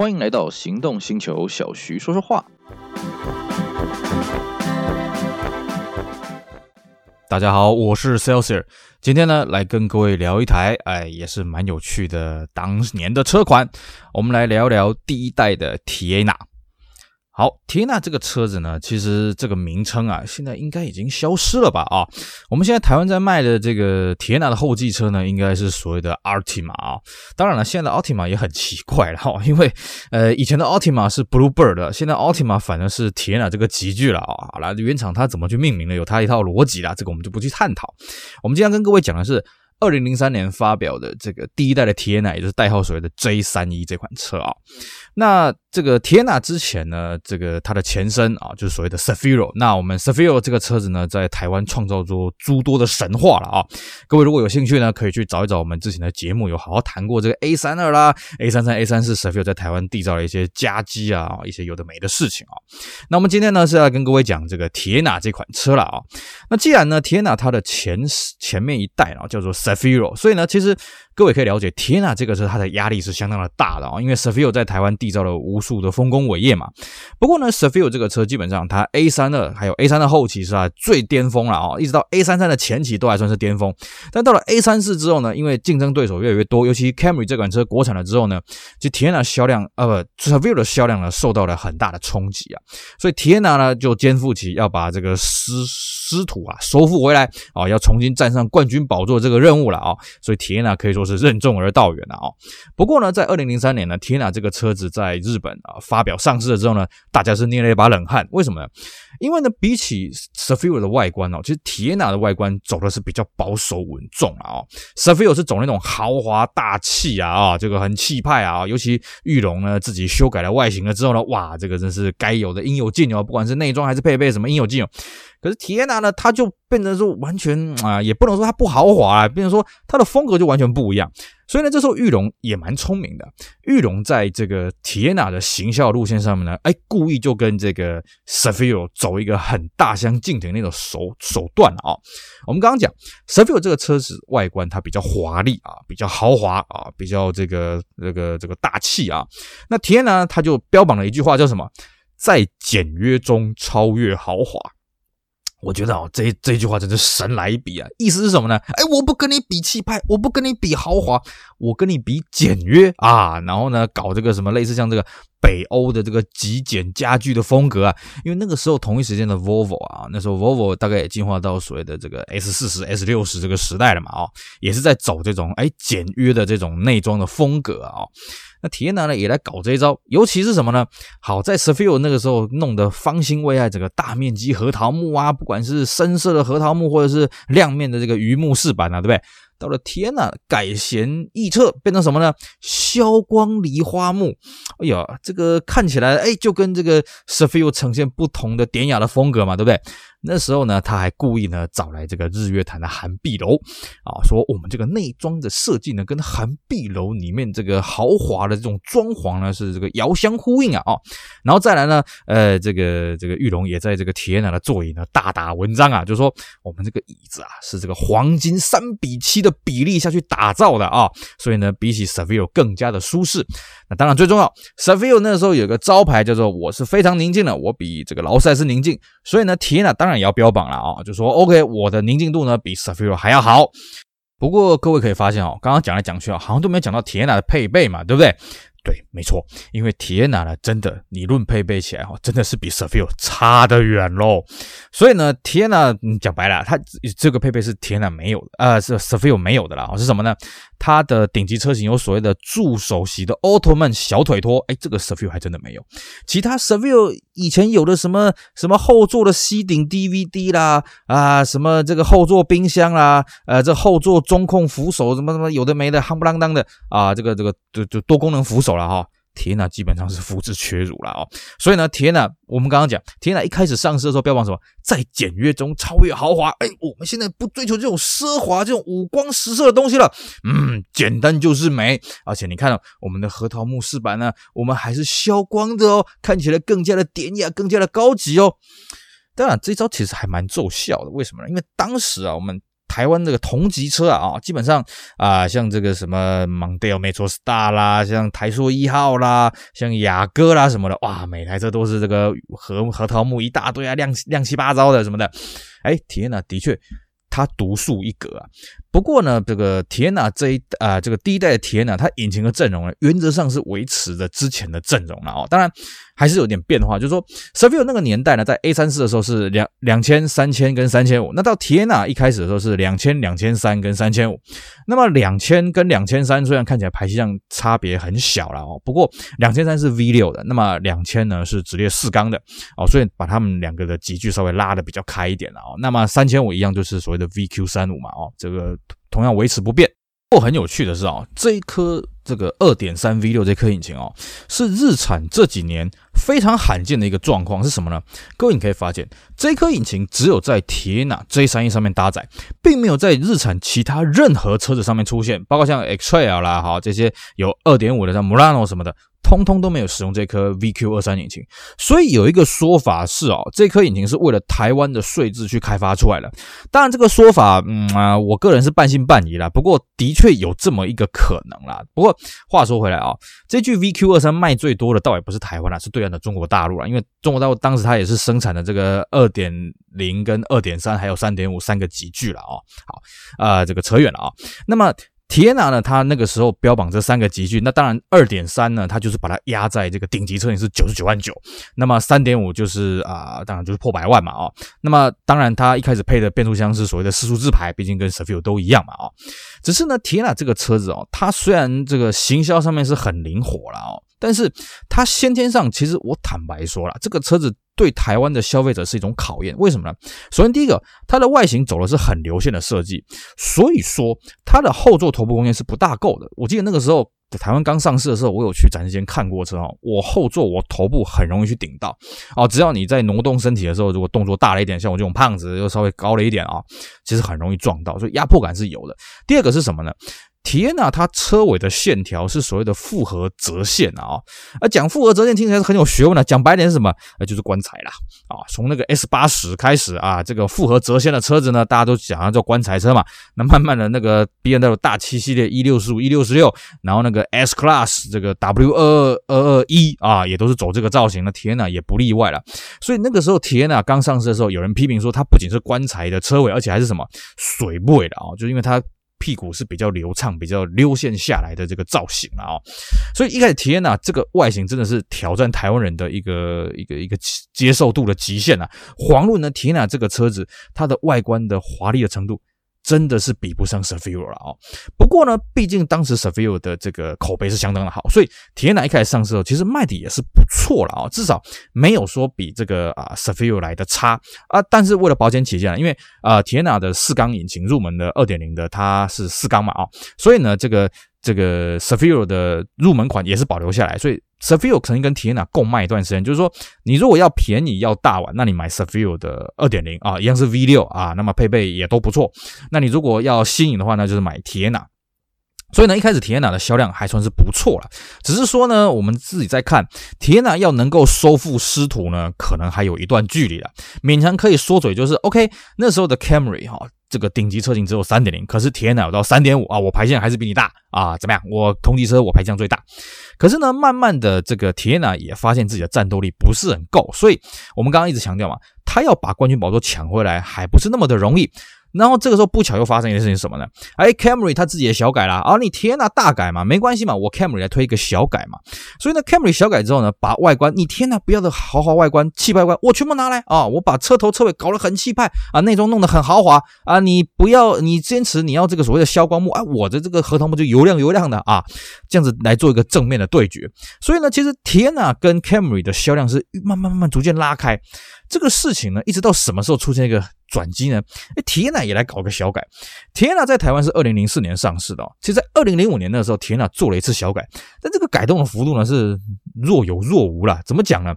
欢迎来到行动星球，小徐说说话。大家好，我是 Celsius，今天呢来跟各位聊一台，哎，也是蛮有趣的当年的车款，我们来聊聊第一代的 Tina。好，Teana 这个车子呢，其实这个名称啊，现在应该已经消失了吧？啊，我们现在台湾在卖的这个 Teana 的后继车呢，应该是所谓的 Altima 啊。当然了，现在的 Altima 也很奇怪了哈，因为呃，以前的 Altima 是 Bluebird，现在 Altima 反正是铁纳这个集聚了啊。好了，原厂它怎么去命名的，有它一套逻辑啦，这个我们就不去探讨。我们今天跟各位讲的是二零零三年发表的这个第一代的 Teana，也就是代号所谓的 J 三一这款车啊。那这个 Teana 之前呢，这个它的前身啊，就是所谓的 Sefiro。那我们 Sefiro 这个车子呢，在台湾创造出诸多的神话了啊。各位如果有兴趣呢，可以去找一找我们之前的节目，有好好谈过这个 A 三二啦、A 三三、A 三四 Sefiro 在台湾缔造了一些佳绩啊，一些有的没的事情啊。那我们今天呢是要跟各位讲这个 Teana 这款车了啊。那既然呢 Teana 它的前前面一代啊叫做 Cefiro，所以呢其实。各位可以了解，Teana 这个车它的压力是相当的大的啊，因为 Cefiro 在台湾缔造了无数的丰功伟业嘛。不过呢，Cefiro 这个车基本上它 A 三二还有 A 三的后期是它最巅峰了啊，一直到 A 三三的前期都还算是巅峰。但到了 A 三四之后呢，因为竞争对手越来越多，尤其 Camry 这款车国产了之后呢，其实 Teana 销量呃不，Cefiro 的销量呢受到了很大的冲击啊，所以 Teana 呢就肩负起要把这个师师徒啊，收复回来啊，要重新站上冠军宝座这个任务了啊，所以 Teana 可以说是是任重而道远了啊。不过呢，在二零零三年呢，Tina 这个车子在日本啊发表上市了之后呢，大家是捏了一把冷汗。为什么呢？因为呢，比起 Sefiro 的外观哦，其实 Tina 的外观走的是比较保守稳重啊。Cefiro 是走那种豪华大气啊啊，这个很气派啊。尤其玉龙呢自己修改了外形了之后呢，哇，这个真是该有的应有尽有，不管是内装还是配备，什么应有尽有。可是 Teana 呢，它就变成说完全啊，也不能说它不豪华啊，变成说它的风格就完全不一样。所以呢，这时候玉龙也蛮聪明的。玉龙在这个 Teana 的行销路线上面呢，哎，故意就跟这个 s a f i r o 走一个很大相径庭那种手手段啊。我们刚刚讲 s a f i r o 这个车子外观它比较华丽啊，比较豪华啊，比较这个这个这个大气啊。那 Teana 它就标榜了一句话叫什么？在简约中超越豪华。我觉得哦，这这句话真是神来一笔啊！意思是什么呢？哎，我不跟你比气派，我不跟你比豪华，我跟你比简约啊！然后呢，搞这个什么类似像这个北欧的这个极简家具的风格啊。因为那个时候同一时间的 Volvo 啊，那时候 Volvo 大概也进化到所谓的这个 S 四十、S 六十这个时代了嘛，哦，也是在走这种哎简约的这种内装的风格啊。那体验呢也来搞这一招，尤其是什么呢？好在 Cefiro 那个时候弄得方兴未艾，整个大面积核桃木啊，不管是深色的核桃木，或者是亮面的这个榆木饰板啊，对不对？到了 Teana，改弦易辙，变成什么呢？消光梨花木。哎呀，这个看起来哎，就跟这个 Cefiro 呈现不同的典雅的风格嘛，对不对？那时候呢，他还故意呢找来这个日月潭的涵碧楼啊，说我们这个内装的设计呢，跟涵碧楼里面这个豪华的这种装潢呢是这个遥相呼应啊啊，然后再来呢，呃，这个这个玉龙也在这个铁奶的座椅呢大打文章啊，就说我们这个椅子啊是这个黄金三比七的比例下去打造的啊，所以呢比起 s e v i l l 更加的舒适。那当然最重要 s e v i l l 那时候有个招牌叫做我是非常宁静的，我比这个劳斯莱斯宁静，所以呢铁奶当然。当然也要标榜了啊，就说 OK，我的宁静度呢比 s a f i r o 还要好。不过各位可以发现哦，刚刚讲来讲去啊，好像都没有讲到铁奶的配备嘛，对不对？对，没错，因为 Tiana 呢，真的你论配备起来哈，真的是比 Cefiro 差得远喽。所以呢，Teana 讲白了，它这个配备是 Tiana 没有的，呃，是 Cefiro 没有的啦。是什么呢？它的顶级车型有所谓的助手席的 Ottoman 小腿托，哎，这个 Cefiro 还真的没有。其他 Cefiro 以前有的什么什么后座的吸顶 DVD 啦，啊，什么这个后座冰箱啦，呃，这后座中控扶手什么什么有的没的，夯不啷当的啊，这个这个就就多功能扶手了哈。Teana 基本上是肤质缺乳了哦，所以呢，Teana 我们刚刚讲，Teana 一开始上市的时候标榜什么，在简约中超越豪华。哎，我们现在不追求这种奢华、这种五光十色的东西了，嗯，简单就是美。而且你看到我们的核桃木饰板呢，我们还是消光的哦，看起来更加的典雅，更加的高级哦。当然，这招其实还蛮奏效的，为什么呢？因为当时啊，我们台湾这个同级车啊，基本上啊，像这个什么 Mondeo Metro Star 啦，像台硕一号啦，像雅阁啦什么的，哇，每台车都是这个核核桃木一大堆啊，亮亮七八糟的什么的，哎，体验呢，的确。它独树一格啊！不过呢，这个 Teana 这一啊、这个第一代的 Teana，它引擎的阵容呢，原则上是维持着之前的阵容了哦。当然还是有点变化，就是说 s e v i o 那个年代呢，在 A 三四的时候是两两千、三千跟三千五，那到 Teana 一开始的时候是两千、两千三跟三千五。那么两千跟两千三虽然看起来排气量差别很小了哦，不过两千三是 V 六的，那么两千呢是直列四缸的哦，所以把他们两个的级距稍微拉的比较开一点了哦。那么三千五一样就是所谓的 VQ 三五嘛哦，这个。同样维持不变。不过很有趣的是啊，这一颗这个二点三 V 六这颗引擎哦，是日产这几年非常罕见的一个状况是什么呢？各位你可以发现，这颗引擎只有在 Teana J31 上面搭载，并没有在日产其他任何车子上面出现，包括像 X-Trail 啦哈这些有二点五的像 Murano 什么的。通通都没有使用这颗 VQ 二三引擎，所以有一个说法是哦，这颗引擎是为了台湾的税制去开发出来的。当然，这个说法，嗯啊，我个人是半信半疑啦。不过，的确有这么一个可能啦。不过，话说回来啊，这具 VQ 二三卖最多的倒也不是台湾啦，是对岸的中国大陆了。因为中国大陆当时它也是生产的这个二点零跟二点三还有三点五三个级距了哦。好，呃，这个扯远了啊。那么。Teana 呢，它那个时候标榜这三个级距，那当然二点三呢，它就是把它压在这个顶级车型是九十九万九，那么三点五就是啊、当然就是破百万嘛啊、哦，那么当然它一开始配的变速箱是所谓的四速自排，毕竟跟 Ceviro 都一样嘛啊、哦，只是呢，Teana 这个车子哦，它虽然这个行销上面是很灵活了哦。但是它先天上，其实我坦白说了，这个车子对台湾的消费者是一种考验。为什么呢？首先第一个，它的外形走的是很流线的设计，所以说它的后座头部空间是不大够的。我记得那个时候台湾刚上市的时候，我有去展示间看过车哦，我后座我头部很容易去顶到哦，只要你在挪动身体的时候，如果动作大了一点，像我这种胖子又稍微高了一点啊，其实很容易撞到，所以压迫感是有的。第二个是什么呢？天呐，它车尾的线条是所谓的复合折线啊，啊，讲复合折线听起来是很有学问的，讲白点是什么？呃，就是棺材啦，啊，从那个 S 八十开始啊，这个复合折线的车子呢，大家都讲它叫棺材车嘛。那慢慢的那个 BMW 大七系列 E 六十五、E 六十六，然后那个 S Class 这个 W 二二二二一啊，也都是走这个造型的。天呐，也不例外了。所以那个时候，天呐，刚上市的时候，有人批评说它不仅是棺材的车尾，而且还是什么水尾的啊，就是因为它。屁股是比较流畅、比较溜线下来的这个造型啊、哦，所以一开始体验呢，这个外形真的是挑战台湾人的一个一个一个接受度的极限啊。黄论呢，体验这个车子它的外观的华丽的程度。真的是比不上 s a f i r o 了哦。不过呢，毕竟当时 s a f i r o 的这个口碑是相当的好，所以 Teana 一开始上市后，其实卖的也是不错了啊，至少没有说比这个啊 s a f i r o 来的差啊。但是为了保险起见，因为啊 Teana 的四缸引擎入门的二点零的它是四缸嘛啊，所以呢这个这个 s a f i r o 的入门款也是保留下来，所以。Ceviro 曾经跟 Teana 共卖一段时间，就是说，你如果要便宜要大碗，那你买 Ceviro 的二点零啊，一样是 V 六啊，那么配备也都不错。那你如果要新颖的话，那就是买 Teana。所以呢，一开始 Teana 的销量还算是不错了，只是说呢，我们自己在看 Teana 要能够收复失土呢，可能还有一段距离了。勉强可以说嘴就是 OK，那时候的 Camry 哈。这个顶级车型只有三点零，可是铁呢有到三点五啊，我排气量还是比你大啊，怎么样？我同级车我排气量最大。可是呢，慢慢的这个铁呢也发现自己的战斗力不是很够，所以我们刚刚一直强调嘛，他要把冠军宝座抢回来还不是那么的容易。然后这个时候不巧又发生一件事情什么呢？哎，Camry 他自己也小改了啊，你天呐大改嘛，没关系嘛，我 Camry 来推一个小改嘛。所以呢，Camry 小改之后呢，把外观你天呐不要的豪华外观、气派外观，我全部拿来啊，我把车头车尾搞得很气派啊，内装弄得很豪华啊，你不要你坚持你要这个所谓的消光幕啊，我的这个核桃木就油亮油亮的啊，这样子来做一个正面的对决。所以呢，其实 Teana 跟 Camry 的销量是慢慢慢慢逐渐拉开。这个事情呢，一直到什么时候出现一个转机呢？哎铁奶也来搞个小改。铁奶在台湾是二零零四年上市的哦。其实，在二零零五年的时候铁奶做了一次小改，但这个改动的幅度呢是若有若无啦。怎么讲呢？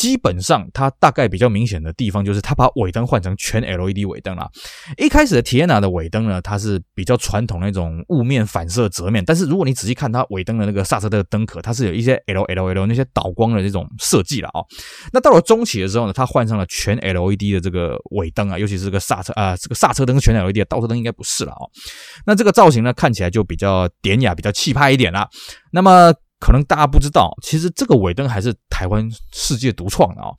基本上它大概比较明显的地方就是它把尾灯换成全 LED 尾灯了。一开始的 Tiana 的尾灯呢，它是比较传统那种雾面反射折面，但是如果你仔细看它尾灯的那个刹车的灯壳，它是有一些 LLL 那些导光的这种设计了啊。那到了中期的时候呢，它换上了全 LED 的这个尾灯啊，尤其是这个刹车啊，这个刹车灯是全 LED，的倒车灯应该不是了啊。那这个造型呢，看起来就比较典雅，比较气派一点啦。那么可能大家不知道，其实这个尾灯还是台湾世界独创的啊。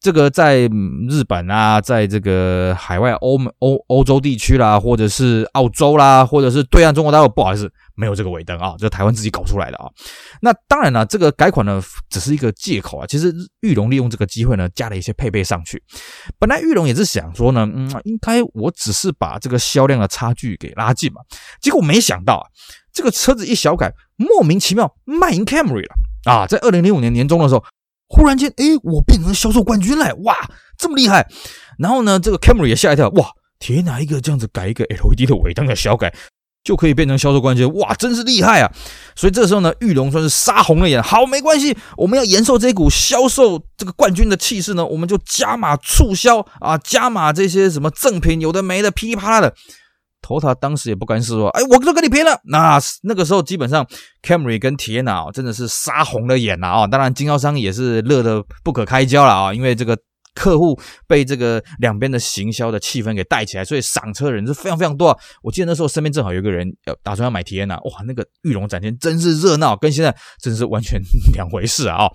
这个在日本啊，在这个海外欧美欧欧洲地区啦，或者是澳洲啦，或者是对岸中国大陆，不好意思，没有这个尾灯啊，这是台湾自己搞出来的啊。那当然了，这个改款呢，只是一个借口啊。其实玉龙利用这个机会呢，加了一些配备上去。本来玉龙也是想说呢，嗯，应该我只是把这个销量的差距给拉近嘛。结果没想到啊，这个车子一小改，莫名其妙卖赢 Camry 了啊！在二零零五年年中的时候。忽然间，诶，我变成销售冠军了，哇，这么厉害！然后呢，这个 Camry 也吓一跳，哇，天哪，一个这样子改一个 LED 的尾灯的小改，就可以变成销售冠军，哇，真是厉害啊！所以这时候呢，玉龙算是杀红了眼。好，没关系，我们要延寿这股销售这个冠军的气势呢，我们就加码促销啊，加码这些什么赠品，有的没的，噼里啪啦的。头头当时也不甘示弱，哎，我都跟你拼了。那那个时候基本上 Camry 跟 Tiana 真的是杀红了眼了啊！当然经销商也是乐得不可开交了啊，因为这个客户被这个两边的行销的气氛给带起来，所以赏车的人是非常非常多。我记得那时候身边正好有一个人要打算要买 Tiana，哇，那个玉龙展厅真是热闹，跟现在真是完全两回事啊！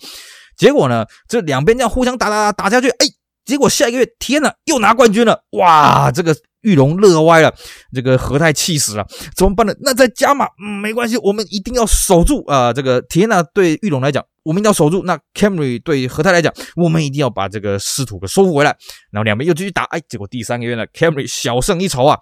结果呢，这两边这样互相打打打打下去，哎，结果下一个月 Tina 又拿冠军了，哇，这个。玉龙乐歪了，这个和泰气死了，怎么办呢？那再加码，没关系，我们一定要守住啊！这个天哪，对玉龙来讲，我们一定要守住；那 Camry 对和泰来讲，我们一定要把这个师徒给收复回来。然后两边又继续打，哎，结果第三个月呢，Camry 小胜一筹啊。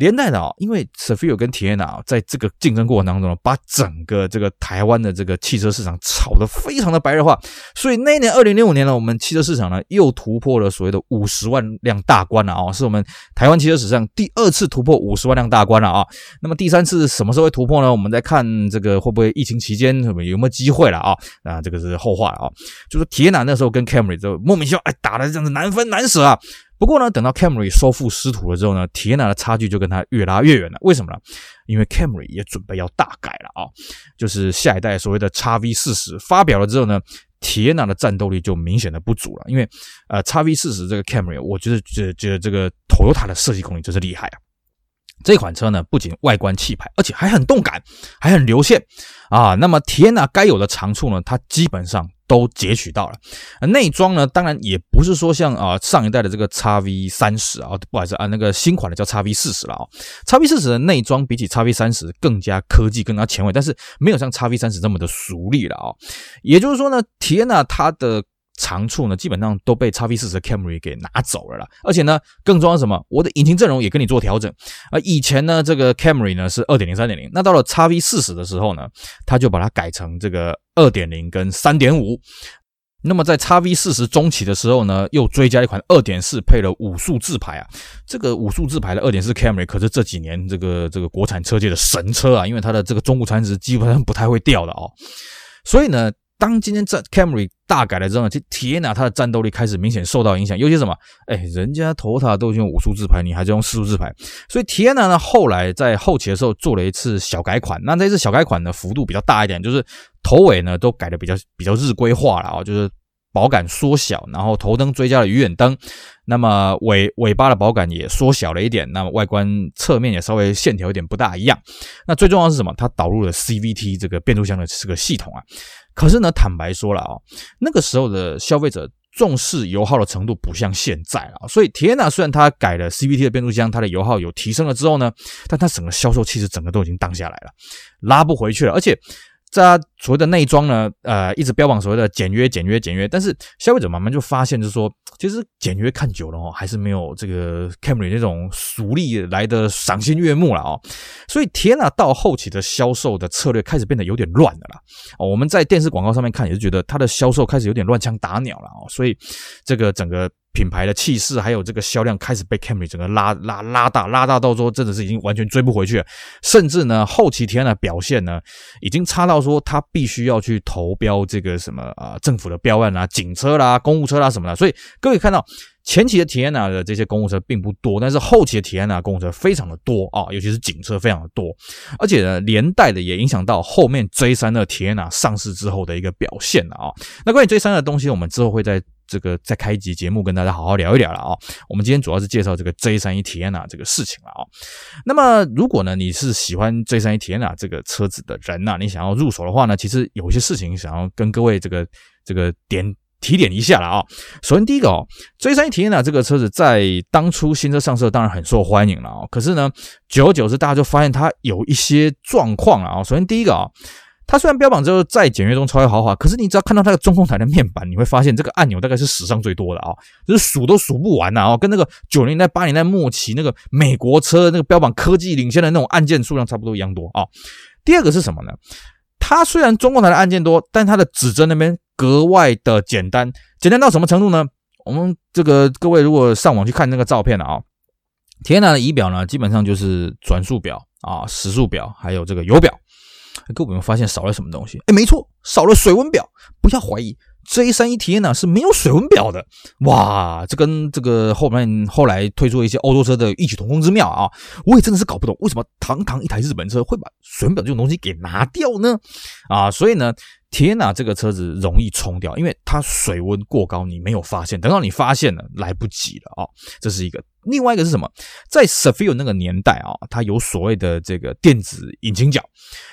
连带的啊，因为 safir 跟 Tiana 在这个竞争过程当中呢，把整个这个台湾的这个汽车市场炒得非常的白热化，所以那一年二零零五年呢，我们汽车市场呢又突破了所谓的五十万辆大关了啊，是我们台湾汽车史上第二次突破五十万辆大关了啊。那么第三次什么时候会突破呢？我们再看这个会不会疫情期间有没有机会了啊？啊，这个是后话啊。就是 Tiana 那时候跟 Camry 就莫名其妙哎打的这样子难分难舍啊。不过呢，等到 Camry 收复失土了之后呢，Tiana 的差距就跟它越拉越远了。为什么呢？因为 Camry 也准备要大改了啊，就是下一代所谓的 XV40 发表了之后呢，Tiana 的战斗力就明显的不足了。因为呃，XV40 这个 Camry，我觉得觉得觉得这个 Toyota 的设计功力真是厉害啊。这款车呢，不仅外观气派，而且还很动感，还很流线啊。那么铁呢该有的长处呢，它基本上。都截取到了，内装呢，当然也不是说像啊上一代的这个 XV 三十啊，不好意思啊，那个新款的叫 XV 四十了啊，XV 四十的内装比起 XV 三十更加科技，更加前卫，但是没有像 XV 三十这么的俗丽了啊。也就是说呢体验呢它的。长处呢，基本上都被 XV40 的 Camry 给拿走了啦。而且呢，更重要是什么？我的引擎阵容也跟你做调整啊。以前呢，这个 Camry 呢是二点零、三点零，那到了 XV40 的时候呢，它就把它改成这个二点零跟三点五。那么在 XV40 中期的时候呢，又追加一款二点四，配了五速自排啊。这个五速自排的二点四 Camry 可是这几年这个这个国产车界的神车啊，因为它的这个中古残值基本上不太会掉的哦。所以呢。当今天这 Camry 大改了之后呢，其实 Tiana 它的战斗力开始明显受到影响，尤其什么？哎，人家 Dota 都已经用五数字牌，你还在用四数字牌，所以 Tiana 呢后来在后期的时候做了一次小改款，那这次小改款呢幅度比较大一点，就是头尾呢都改的比较比较日规化了啊，就是保杆缩小，然后头灯追加了鱼眼灯，那么尾尾巴的保杆也缩小了一点，那么外观侧面也稍微线条有点不大一样。那最重要是什么？它导入了 CVT 这个变速箱的这个系统啊。可是呢，坦白说了啊，那个时候的消费者重视油耗的程度不像现在啊，所以 Tiana 虽然它改了 CVT 的变速箱，它的油耗有提升了之后呢，但它整个销售气势整个都已经荡下来了，拉不回去了，而且。在它所谓的内装呢，呃，一直标榜所谓的简约、简约、简约，但是消费者慢慢就发现，就是说，其实简约看久了哦，还是没有这个 Camry 那种俗丽来的赏心悦目了哦。所以 Tiana 到后期的销售的策略开始变得有点乱了啦。哦，我们在电视广告上面看也是觉得它的销售开始有点乱枪打鸟了哦。所以这个整个品牌的气势还有这个销量开始被 Camry 整个拉拉拉大，拉大到说真的是已经完全追不回去了。甚至呢，后期 Tiana 的表现呢，已经差到说他必须要去投标这个什么啊、政府的标案啊，警车啦、公务车啦什么的。所以各位看到前期的 Tiana 的这些公务车并不多，但是后期的 Tiana 公务车非常的多啊，尤其是警车非常的多，而且呢，连带的也影响到后面 J3 的 Tiana 上市之后的一个表现了啊。那关于 J3 的东西，我们之后会在。这个再开一集节目跟大家好好聊一聊了啊！我们今天主要是介绍这个 J31 Tiana 这个事情了啊。那么如果呢你是喜欢 J31 Tiana 这个车子的人呐，你想要入手的话呢，其实有一些事情想要跟各位这个这个点提点一下了啊。首先第一个哦，J31 Tiana 这个车子在当初新车上市当然很受欢迎了啊，可是呢久而久之大家就发现它有一些状况了啊。首先第一个啊。它虽然标榜之后在简约中超越豪华，可是你只要看到它的中控台的面板，你会发现这个按钮大概是史上最多的啊，就是数都数不完的啊，跟那个九零年代、八零年代末期那个美国车那个标榜科技领先的那种按键数量差不多一样多啊。第二个是什么呢？它虽然中控台的按键多，但它的指针那边格外的简单，简单到什么程度呢？我们这个各位如果上网去看那个照片啊，Tiana 的仪表呢，基本上就是转速表啊、时速表，还有这个油表。各位有没有发现少了什么东西？哎，没错，少了水温表。不要怀疑，J31 体验呢是没有水温表的。哇，这跟这个后面后来推出一些欧洲车的异曲同工之妙啊！我也真的是搞不懂，为什么堂堂一台日本车会把水温表这种东西给拿掉呢？啊，所以呢。天哪这个车子容易冲掉，因为它水温过高，你没有发现，等到你发现了，来不及了啊！这是一个。另外一个是什么？在 Sefio 那个年代啊，它有所谓的这个电子引擎脚。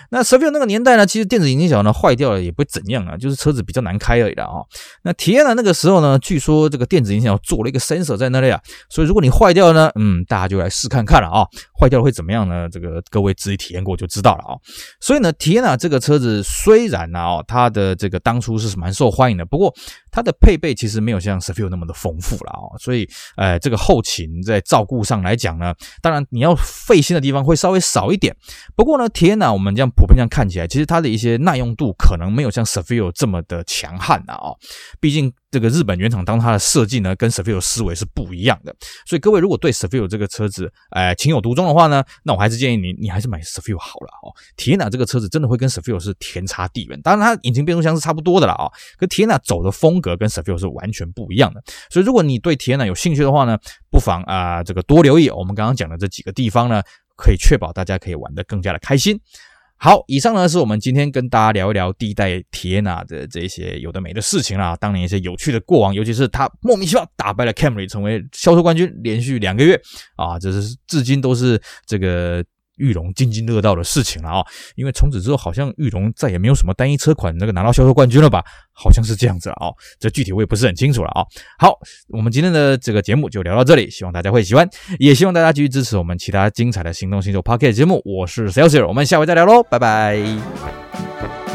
那 Sefio 那个年代呢，其实电子引擎脚呢坏掉了也不会怎样啊，就是车子比较难开而已的啊。那 Tiana 那个时候呢，据说这个电子引擎脚做了一个 sensor 在那里啊，所以如果你坏掉了呢，嗯，大家就来试看看了啊。坏掉了会怎么样呢？这个各位自己体验过就知道了啊。所以呢，Tiana 这个车子虽然呢，哦。它的这个当初是蛮受欢迎的，不过它的配备其实没有像 Cefiro 那么的丰富了啊，所以呃，这个后勤在照顾上来讲呢，当然你要费心的地方会稍微少一点。不过呢，Tiana 我们这样普遍这样看起来，其实它的一些耐用度可能没有像 Cefiro 这么的强悍啊，毕竟。这个日本原厂当它的设计呢，跟 Cefiro 思维是不一样的，所以各位如果对 Cefiro 这个车子，呃，情有独钟的话呢，那我还是建议你，你还是买 Cefiro 好了哦。Tiana 这个车子真的会跟 Cefiro 是天差地远，当然它引擎变速箱是差不多的了啊，跟 Tiana 走的风格跟 Cefiro 是完全不一样的，所以如果你对 Tiana 有兴趣的话呢，不妨啊、这个多留意我们刚刚讲的这几个地方呢，可以确保大家可以玩得更加的开心。好，以上呢是我们今天跟大家聊一聊第一代 Tiana 的这些有的没的事情啦，当年一些有趣的过往，尤其是他莫名其妙打败了 Camry，成为销售冠军，连续两个月啊，这是至今都是这个。玉龙津津乐道的事情了啊，因为从此之后好像玉龙再也没有什么单一车款那个拿到销售冠军了吧？好像是这样子了啊，这具体我也不是很清楚了啊。好，我们今天的这个节目就聊到这里，希望大家会喜欢，也希望大家继续支持我们其他精彩的行动新手 Podcast 节目。我是 Celsius，我们下回再聊喽，拜拜。